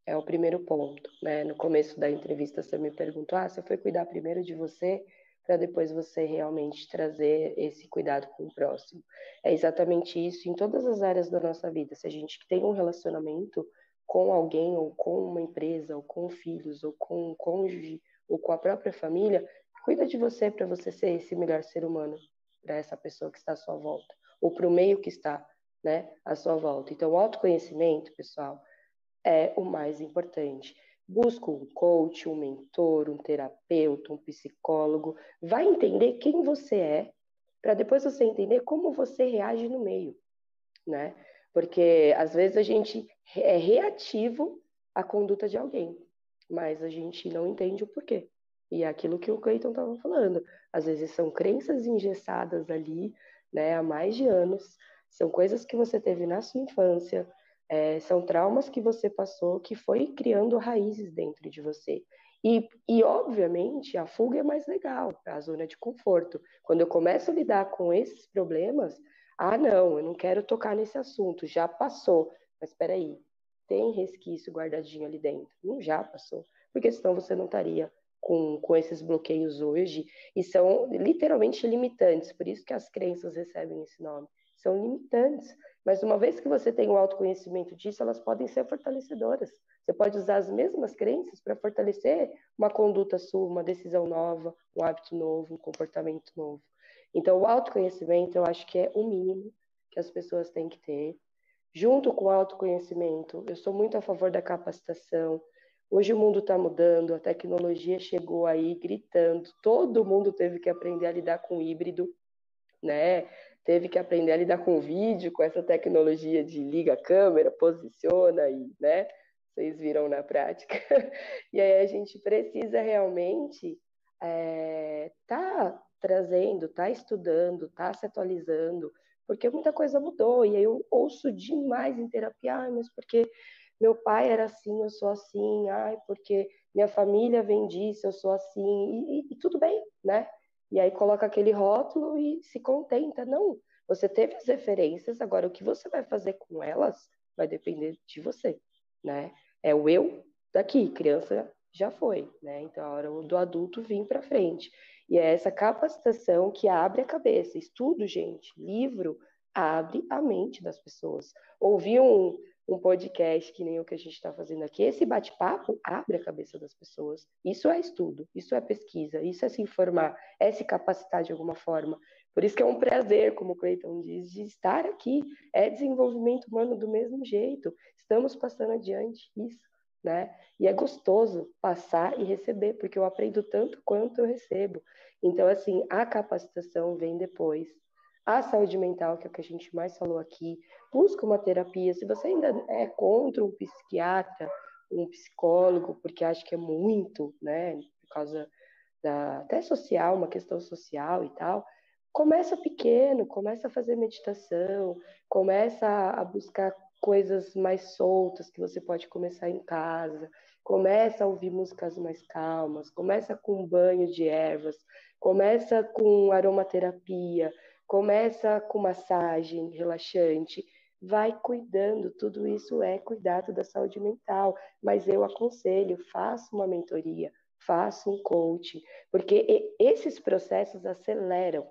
é o primeiro ponto, né? No começo da entrevista você me perguntou, ah, você foi cuidar primeiro de você para depois você realmente trazer esse cuidado com o próximo. É exatamente isso em todas as áreas da nossa vida. Se a gente tem um relacionamento com alguém, ou com uma empresa, ou com filhos, ou com um cônjuge, ou com a própria família, cuida de você para você ser esse melhor ser humano para essa pessoa que está à sua volta, ou para o meio que está né, à sua volta. Então, o autoconhecimento, pessoal, é o mais importante. Busca um coach, um mentor, um terapeuta, um psicólogo. Vai entender quem você é, para depois você entender como você reage no meio, né? Porque às vezes a gente é reativo à conduta de alguém, mas a gente não entende o porquê. E é aquilo que o Cleiton estava falando. Às vezes são crenças engessadas ali, né, há mais de anos, são coisas que você teve na sua infância, é, são traumas que você passou que foi criando raízes dentro de você. E, e, obviamente, a fuga é mais legal, a zona de conforto. Quando eu começo a lidar com esses problemas, ah, não, eu não quero tocar nesse assunto, já passou. Mas espera aí, tem resquício guardadinho ali dentro. Não já passou, porque senão você não estaria com, com esses bloqueios hoje, e são literalmente limitantes, por isso que as crenças recebem esse nome. São limitantes. Mas uma vez que você tem o autoconhecimento disso, elas podem ser fortalecedoras. Você pode usar as mesmas crenças para fortalecer uma conduta sua, uma decisão nova, um hábito novo, um comportamento novo. Então, o autoconhecimento, eu acho que é o mínimo que as pessoas têm que ter. Junto com o autoconhecimento, eu sou muito a favor da capacitação. Hoje o mundo está mudando, a tecnologia chegou aí gritando, todo mundo teve que aprender a lidar com híbrido, né? Teve que aprender a lidar com vídeo, com essa tecnologia de liga a câmera, posiciona e, né? Vocês viram na prática. e aí a gente precisa realmente é, tá trazendo, tá estudando, tá se atualizando, porque muita coisa mudou. E aí eu ouço demais em terapia, ah, mas porque meu pai era assim, eu sou assim, ai, porque minha família vem disso, eu sou assim, e, e, e tudo bem, né? E aí coloca aquele rótulo e se contenta. Não, você teve as referências, agora o que você vai fazer com elas vai depender de você, né? É o eu daqui, criança já foi, né? Então a hora do adulto vir para frente. E é essa capacitação que abre a cabeça. Estudo, gente, livro abre a mente das pessoas. Ouvir um, um podcast que nem o que a gente está fazendo aqui, esse bate-papo abre a cabeça das pessoas. Isso é estudo, isso é pesquisa, isso é se informar, é se capacitar de alguma forma. Por isso que é um prazer, como o Cleiton diz, de estar aqui. É desenvolvimento humano do mesmo jeito. Estamos passando adiante isso, né? E é gostoso passar e receber, porque eu aprendo tanto quanto eu recebo. Então, assim, a capacitação vem depois. A saúde mental, que é o que a gente mais falou aqui, busca uma terapia. Se você ainda é contra um psiquiatra, um psicólogo, porque acha que é muito, né, por causa da até social, uma questão social e tal, começa pequeno, começa a fazer meditação, começa a buscar coisas mais soltas que você pode começar em casa, Começa a ouvir músicas mais calmas, começa com um banho de ervas, começa com aromaterapia, começa com massagem relaxante, vai cuidando, tudo isso é cuidado da saúde mental, mas eu aconselho, faça uma mentoria, faça um coaching, porque esses processos aceleram,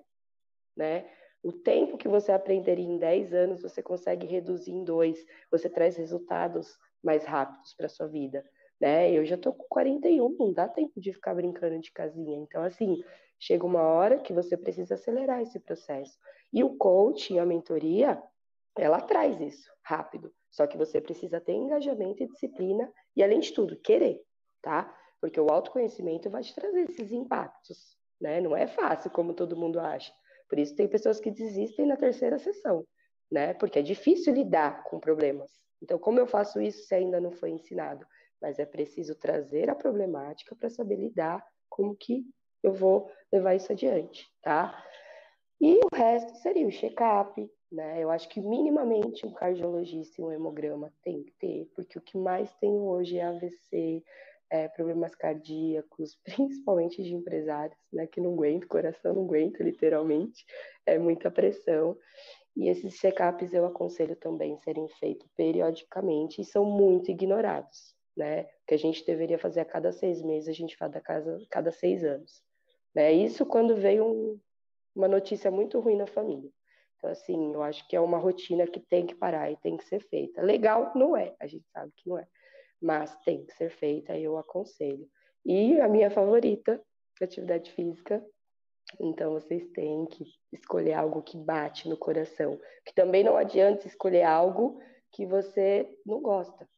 né? O tempo que você aprenderia em 10 anos, você consegue reduzir em dois, você traz resultados mais rápidos para sua vida, né? Eu já tô com 41, não dá tempo de ficar brincando de casinha. Então, assim, chega uma hora que você precisa acelerar esse processo. E o coaching, a mentoria, ela traz isso rápido. Só que você precisa ter engajamento e disciplina e, além de tudo, querer, tá? Porque o autoconhecimento vai te trazer esses impactos, né? Não é fácil como todo mundo acha. Por isso tem pessoas que desistem na terceira sessão, né? Porque é difícil lidar com problemas. Então, como eu faço isso se ainda não foi ensinado? Mas é preciso trazer a problemática para saber lidar como que eu vou levar isso adiante, tá? E o resto seria o check-up, né? Eu acho que minimamente um cardiologista e um hemograma tem que ter, porque o que mais tem hoje é AVC, é, problemas cardíacos, principalmente de empresários, né, que não aguentam, o coração não aguenta, literalmente, é muita pressão. E esses check-ups eu aconselho também serem feitos periodicamente e são muito ignorados, né? Que a gente deveria fazer a cada seis meses, a gente faz a cada, cada seis anos. Né? Isso quando veio um, uma notícia muito ruim na família. Então, assim, eu acho que é uma rotina que tem que parar e tem que ser feita. Legal não é, a gente sabe que não é mas tem que ser feita, eu aconselho. E a minha favorita, atividade física. Então vocês têm que escolher algo que bate no coração, que também não adianta escolher algo que você não gosta,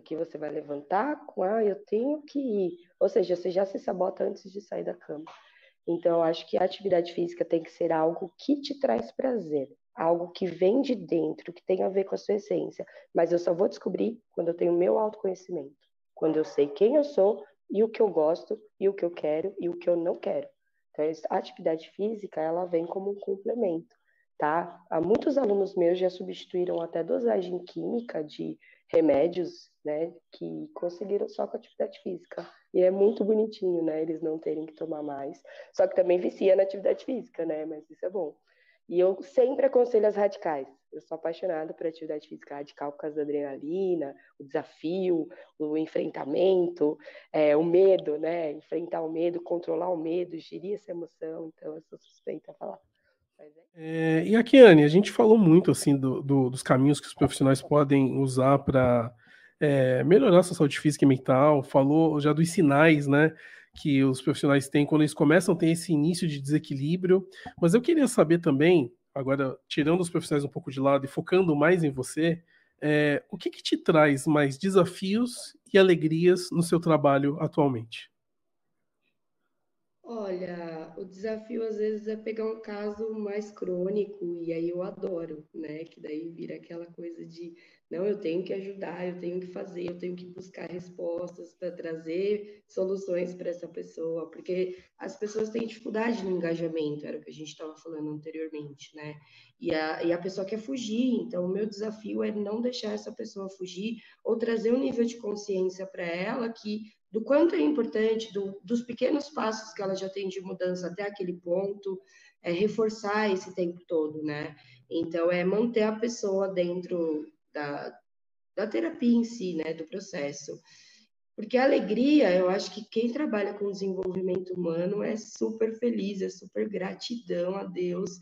porque você vai levantar com, ah, eu tenho que ir, ou seja, você já se sabota antes de sair da cama. Então, eu acho que a atividade física tem que ser algo que te traz prazer algo que vem de dentro, que tem a ver com a sua essência. Mas eu só vou descobrir quando eu tenho meu autoconhecimento, quando eu sei quem eu sou e o que eu gosto e o que eu quero e o que eu não quero. Então, a atividade física, ela vem como um complemento, tá? Há muitos alunos meus já substituíram até dosagem química de remédios, né, que conseguiram só com atividade física. E é muito bonitinho, né, eles não terem que tomar mais. Só que também vicia na atividade física, né, mas isso é bom. E eu sempre aconselho as radicais. Eu sou apaixonada por atividade física radical por causa da adrenalina, o desafio, o enfrentamento, é, o medo, né? Enfrentar o medo, controlar o medo, gerir essa emoção. Então, eu sou suspeita a falar. É... É, e aqui, Anne, a gente falou muito assim do, do, dos caminhos que os profissionais podem usar para é, melhorar sua saúde física e mental, falou já dos sinais, né? que os profissionais têm quando eles começam a ter esse início de desequilíbrio. Mas eu queria saber também, agora tirando os profissionais um pouco de lado e focando mais em você, é, o que, que te traz mais desafios e alegrias no seu trabalho atualmente? Olha, o desafio às vezes é pegar um caso mais crônico e aí eu adoro, né? Que daí vira aquela coisa de não, eu tenho que ajudar, eu tenho que fazer, eu tenho que buscar respostas para trazer soluções para essa pessoa, porque as pessoas têm dificuldade no engajamento, era o que a gente estava falando anteriormente, né? E a, e a pessoa quer fugir, então o meu desafio é não deixar essa pessoa fugir ou trazer um nível de consciência para ela que do quanto é importante, do, dos pequenos passos que ela já tem de mudança até aquele ponto, é reforçar esse tempo todo, né? Então, é manter a pessoa dentro da, da terapia em si, né? Do processo. Porque a alegria, eu acho que quem trabalha com desenvolvimento humano é super feliz, é super gratidão a Deus,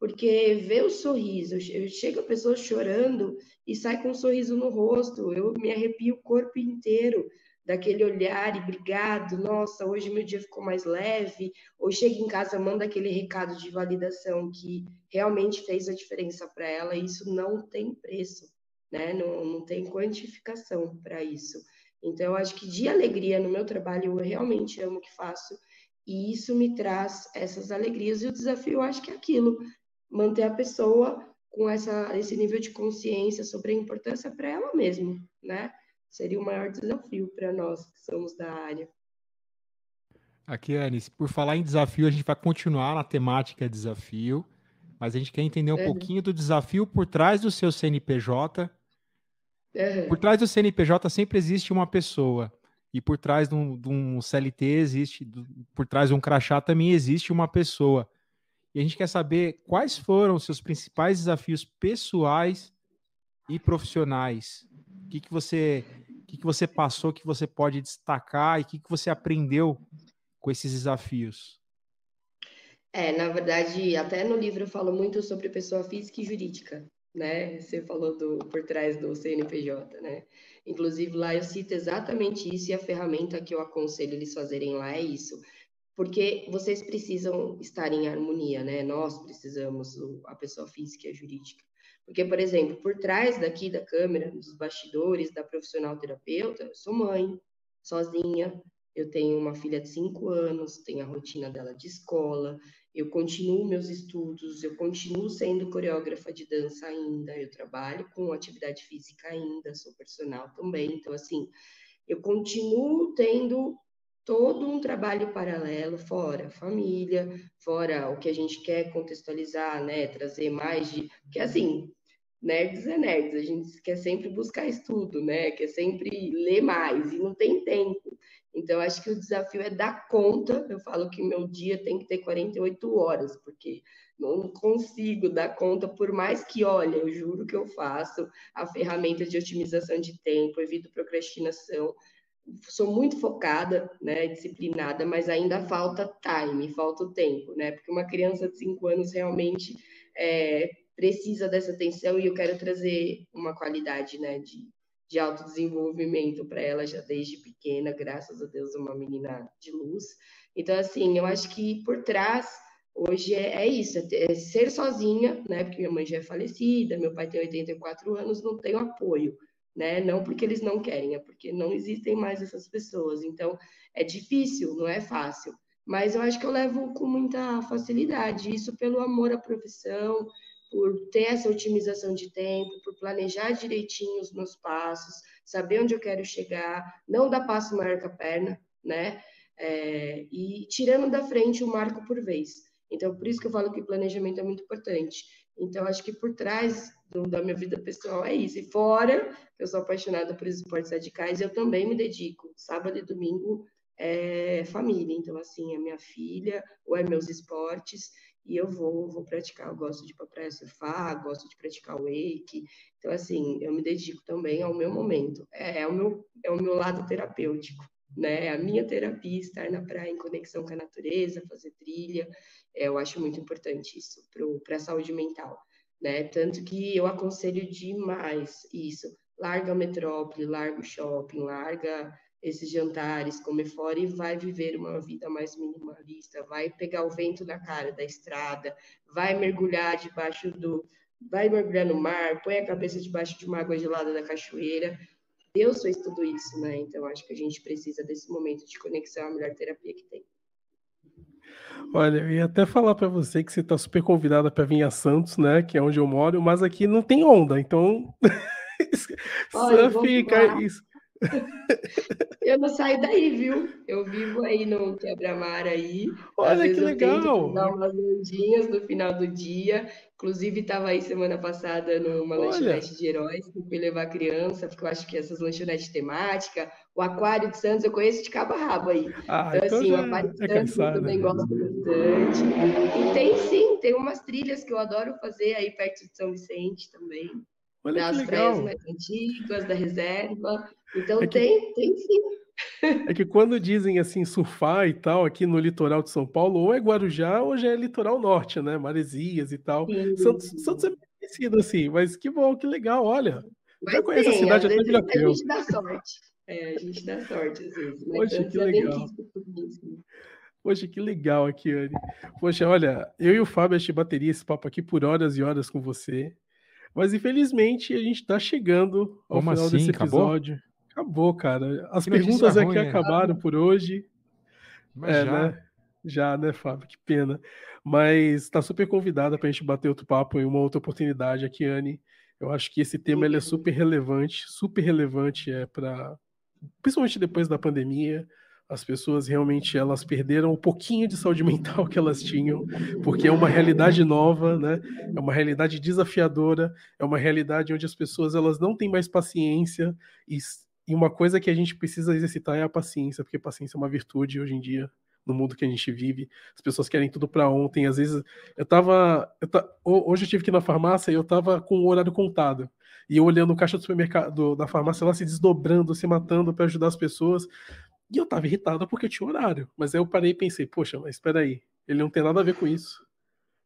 porque ver o sorriso, chega a pessoa chorando e sai com um sorriso no rosto, eu me arrepio o corpo inteiro, daquele olhar e obrigado, nossa, hoje meu dia ficou mais leve, ou chega em casa, manda aquele recado de validação que realmente fez a diferença para ela, isso não tem preço, né? Não, não tem quantificação para isso. Então, eu acho que de alegria no meu trabalho, eu realmente amo o que faço, e isso me traz essas alegrias, e o desafio, eu acho que é aquilo, manter a pessoa com essa, esse nível de consciência sobre a importância para ela mesma, né? Seria o maior desafio para nós que somos da área. Aqui, Anis, por falar em desafio, a gente vai continuar na temática desafio, mas a gente quer entender um uhum. pouquinho do desafio por trás do seu CNPJ. Uhum. Por trás do CNPJ sempre existe uma pessoa. E por trás de um, de um CLT existe, por trás de um crachá também existe uma pessoa. E a gente quer saber quais foram os seus principais desafios pessoais e profissionais. O que, que você o que, que você passou que você pode destacar e o que, que você aprendeu com esses desafios? É, na verdade, até no livro eu falo muito sobre pessoa física e jurídica, né? Você falou do por trás do CNPJ, né? Inclusive lá eu cito exatamente isso e a ferramenta que eu aconselho eles fazerem lá é isso. Porque vocês precisam estar em harmonia, né? Nós precisamos, a pessoa física e a jurídica. Porque, por exemplo, por trás daqui da câmera, dos bastidores da profissional terapeuta, eu sou mãe, sozinha, eu tenho uma filha de cinco anos, tenho a rotina dela de escola, eu continuo meus estudos, eu continuo sendo coreógrafa de dança ainda, eu trabalho com atividade física ainda, sou personal também, então assim, eu continuo tendo todo um trabalho paralelo, fora família, fora o que a gente quer contextualizar, né, trazer mais de, porque assim, nerds é nerds, a gente quer sempre buscar estudo, né, quer sempre ler mais e não tem tempo. Então, acho que o desafio é dar conta. Eu falo que meu dia tem que ter 48 horas, porque não consigo dar conta, por mais que, olha, eu juro que eu faço a ferramenta de otimização de tempo, evito procrastinação. Sou muito focada, né, disciplinada, mas ainda falta time, falta o tempo, né? Porque uma criança de 5 anos realmente é, precisa dessa atenção e eu quero trazer uma qualidade, né, de, de autodesenvolvimento para ela já desde pequena, graças a Deus, uma menina de luz. Então, assim, eu acho que por trás, hoje é, é isso, é, é ser sozinha, né? Porque minha mãe já é falecida, meu pai tem 84 anos, não tenho apoio, né? Não porque eles não querem, é porque não existem mais essas pessoas. Então, é difícil, não é fácil. Mas eu acho que eu levo com muita facilidade, isso pelo amor à profissão, por ter essa otimização de tempo, por planejar direitinho os meus passos, saber onde eu quero chegar, não dar passo maior que a perna, né? É, e tirando da frente um marco por vez. Então, por isso que eu falo que o planejamento é muito importante. Então, acho que por trás do, da minha vida pessoal é isso. E fora, eu sou apaixonada por esportes radicais, eu também me dedico. Sábado e domingo é família. Então, assim, é minha filha, ou é meus esportes e eu vou, vou praticar. Eu gosto de ir praia surfar, gosto de praticar wake. Então, assim, eu me dedico também ao meu momento. É, é, o, meu, é o meu lado terapêutico, né? É a minha terapia, estar na praia em conexão com a natureza, fazer trilha. É, eu acho muito importante isso para a saúde mental, né? Tanto que eu aconselho demais isso. Larga a metrópole, larga o shopping, larga esses jantares, comer fora e vai viver uma vida mais minimalista, vai pegar o vento na cara da estrada, vai mergulhar debaixo do. vai mergulhar no mar, põe a cabeça debaixo de uma água gelada da cachoeira. Deus fez tudo isso, né? Então acho que a gente precisa desse momento de conexão, a melhor terapia que tem. Olha, eu ia até falar para você que você está super convidada para vir a Santos, né? Que é onde eu moro, mas aqui não tem onda, então. Olha, fica isso. eu não saio daí, viu? Eu vivo aí no quebra-mar aí. Olha que legal! dar umas ondinhas no final do dia. Inclusive, estava aí semana passada numa Olha. lanchonete de heróis, que fui levar criança, porque eu acho que essas lanchonetes temáticas, o Aquário de Santos eu conheço de cabo a rabo aí. Ah, então, então, assim, o Aquário de é Santos eu também gosto bastante. E tem sim, tem umas trilhas que eu adoro fazer aí perto de São Vicente também. Olha das praias mais antigas, da reserva. Então é que, tem, tem sim. É que quando dizem assim surfar e tal aqui no litoral de São Paulo, ou é Guarujá ou já é litoral norte, né? Maresias e tal. Santos, Santos é conhecido assim, mas que bom, que legal, olha. Mas já conhece a cidade até de A gente dá sorte. É, a gente dá sorte às vezes. Poxa, que é legal. Poxa, que legal aqui, Anne. Poxa, olha, eu e o Fábio a gente bateria esse papo aqui por horas e horas com você. Mas infelizmente a gente está chegando ao Como final assim? desse episódio. Acabou? Acabou, cara. As que perguntas aqui né? acabaram por hoje. Mas é, já. Né? Já, né, Fábio? Que pena. Mas está super convidada para a gente bater outro papo em uma outra oportunidade aqui, Anne. Eu acho que esse tema ele é super relevante, super relevante é para principalmente depois da pandemia, as pessoas realmente elas perderam um pouquinho de saúde mental que elas tinham, porque é uma realidade nova, né? É uma realidade desafiadora, é uma realidade onde as pessoas elas não têm mais paciência e e uma coisa que a gente precisa exercitar é a paciência, porque paciência é uma virtude hoje em dia, no mundo que a gente vive. As pessoas querem tudo para ontem. Às vezes, eu tava. Eu hoje eu tive que ir na farmácia e eu tava com o horário contado. E eu olhando o caixa do supermercado, da farmácia lá se desdobrando, se matando para ajudar as pessoas. E eu tava irritado porque tinha horário. Mas aí eu parei e pensei, poxa, mas espera aí, ele não tem nada a ver com isso.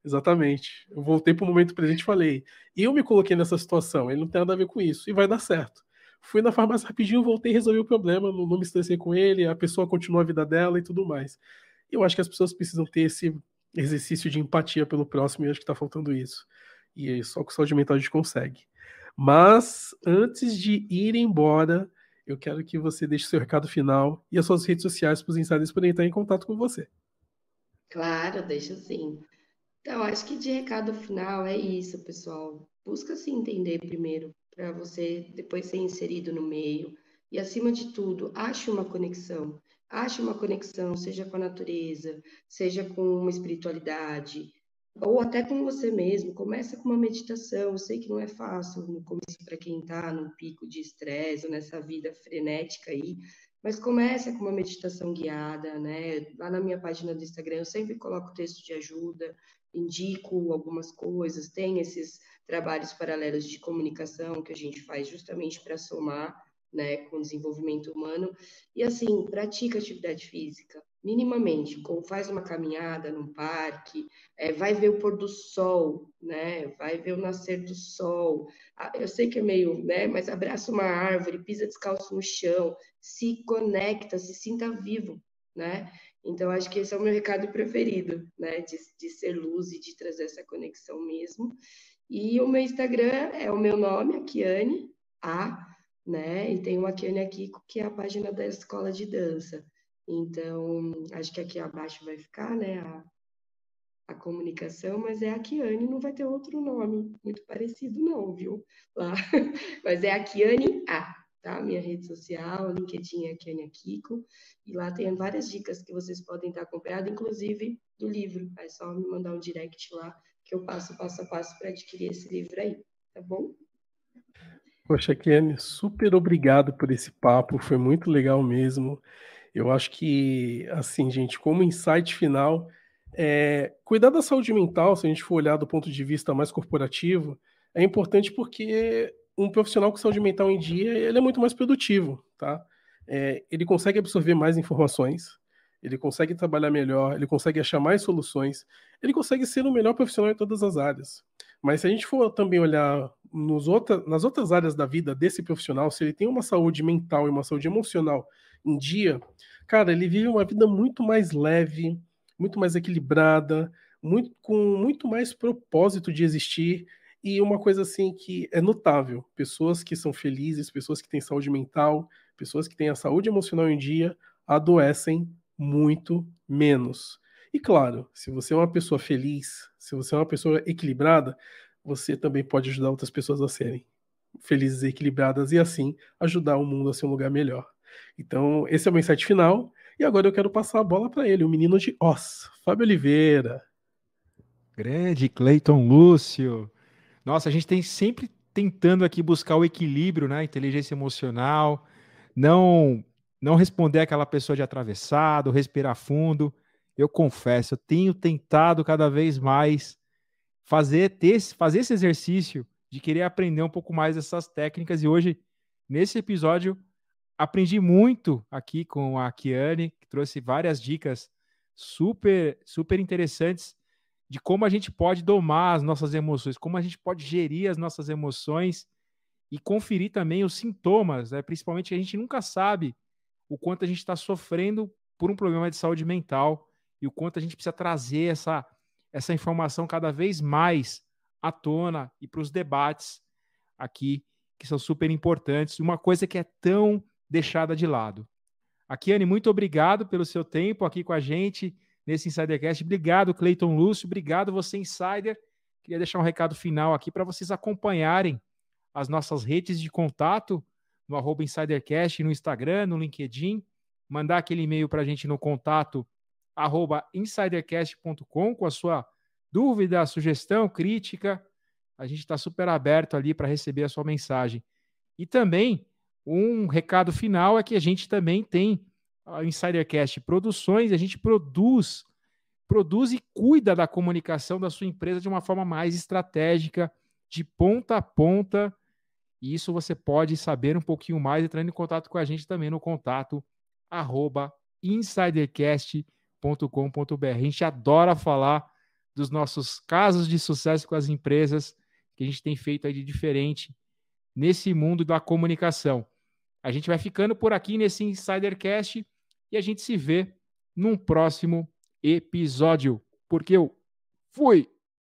Exatamente. Eu voltei para o momento presente e falei, eu me coloquei nessa situação, ele não tem nada a ver com isso, e vai dar certo. Fui na farmácia rapidinho, voltei, resolvi o problema, não, não me estressei com ele, a pessoa continuou a vida dela e tudo mais. Eu acho que as pessoas precisam ter esse exercício de empatia pelo próximo e acho que está faltando isso. E só com saúde mental a gente consegue. Mas antes de ir embora, eu quero que você deixe seu recado final e as suas redes sociais para os insiders poderem estar em contato com você. Claro, deixa sim. Então, acho que de recado final é isso, pessoal. Busca se entender primeiro, para você depois ser inserido no meio. E, acima de tudo, ache uma conexão. Ache uma conexão, seja com a natureza, seja com uma espiritualidade, ou até com você mesmo. Começa com uma meditação. Eu sei que não é fácil no começo para quem está num pico de estresse, nessa vida frenética aí, mas começa com uma meditação guiada, né? Lá na minha página do Instagram eu sempre coloco texto de ajuda, indico algumas coisas, tem esses trabalhos paralelos de comunicação que a gente faz justamente para somar né, com desenvolvimento humano. E assim, pratica atividade física, minimamente, faz uma caminhada num parque, é, vai ver o pôr do sol, né, vai ver o nascer do sol. Ah, eu sei que é meio, né, mas abraça uma árvore, pisa descalço no chão, se conecta, se sinta vivo, né? Então, acho que esse é o meu recado preferido, né? De, de ser luz e de trazer essa conexão mesmo. E o meu Instagram é o meu nome, Akiane, A, né? E tem o Akiane Akiko, que é a página da escola de dança. Então, acho que aqui abaixo vai ficar, né? A, a comunicação, mas é a Kiane, não vai ter outro nome muito parecido, não, viu? Lá. Mas é a Kiane A tá? Minha rede social, LinkedIn é Kenia Kiko, e lá tem várias dicas que vocês podem estar acompanhando, inclusive do livro. É só me mandar um direct lá que eu passo passo a passo para adquirir esse livro aí, tá bom? Poxa, Kenny, super obrigado por esse papo, foi muito legal mesmo. Eu acho que, assim, gente, como insight final, é, cuidar da saúde mental, se a gente for olhar do ponto de vista mais corporativo, é importante porque um profissional com saúde mental em dia, ele é muito mais produtivo, tá? É, ele consegue absorver mais informações, ele consegue trabalhar melhor, ele consegue achar mais soluções, ele consegue ser o melhor profissional em todas as áreas. Mas se a gente for também olhar nos outra, nas outras áreas da vida desse profissional, se ele tem uma saúde mental e uma saúde emocional em dia, cara, ele vive uma vida muito mais leve, muito mais equilibrada, muito, com muito mais propósito de existir e uma coisa assim que é notável: pessoas que são felizes, pessoas que têm saúde mental, pessoas que têm a saúde emocional em dia, adoecem muito menos. E claro, se você é uma pessoa feliz, se você é uma pessoa equilibrada, você também pode ajudar outras pessoas a serem felizes e equilibradas e assim ajudar o mundo a ser um lugar melhor. Então, esse é o meu insight final. E agora eu quero passar a bola para ele, o menino de Oz, Fábio Oliveira. Grande Cleiton Lúcio. Nossa, a gente tem sempre tentando aqui buscar o equilíbrio, né? Inteligência emocional, não não responder aquela pessoa de atravessado, respirar fundo. Eu confesso, eu tenho tentado cada vez mais fazer ter, fazer esse exercício de querer aprender um pouco mais dessas técnicas e hoje nesse episódio aprendi muito aqui com a Kiane, que trouxe várias dicas super super interessantes de como a gente pode domar as nossas emoções, como a gente pode gerir as nossas emoções e conferir também os sintomas, né? principalmente a gente nunca sabe o quanto a gente está sofrendo por um problema de saúde mental e o quanto a gente precisa trazer essa, essa informação cada vez mais à tona e para os debates aqui, que são super importantes. Uma coisa que é tão deixada de lado. Akiane, muito obrigado pelo seu tempo aqui com a gente nesse Insidercast. Obrigado, Cleiton Lúcio. Obrigado, você, Insider. Queria deixar um recado final aqui para vocês acompanharem as nossas redes de contato no arroba Insidercast, no Instagram, no LinkedIn. Mandar aquele e-mail para a gente no contato arroba insidercast.com com a sua dúvida, sugestão, crítica. A gente está super aberto ali para receber a sua mensagem. E também Um recado final é que a gente também tem a Insidercast Produções, a gente produz produz e cuida da comunicação da sua empresa de uma forma mais estratégica, de ponta a ponta. E isso você pode saber um pouquinho mais entrando em contato com a gente também no contato arroba insidercast.com.br. A gente adora falar dos nossos casos de sucesso com as empresas que a gente tem feito aí de diferente nesse mundo da comunicação. A gente vai ficando por aqui nesse Insidercast e a gente se vê num próximo episódio. Porque eu fui!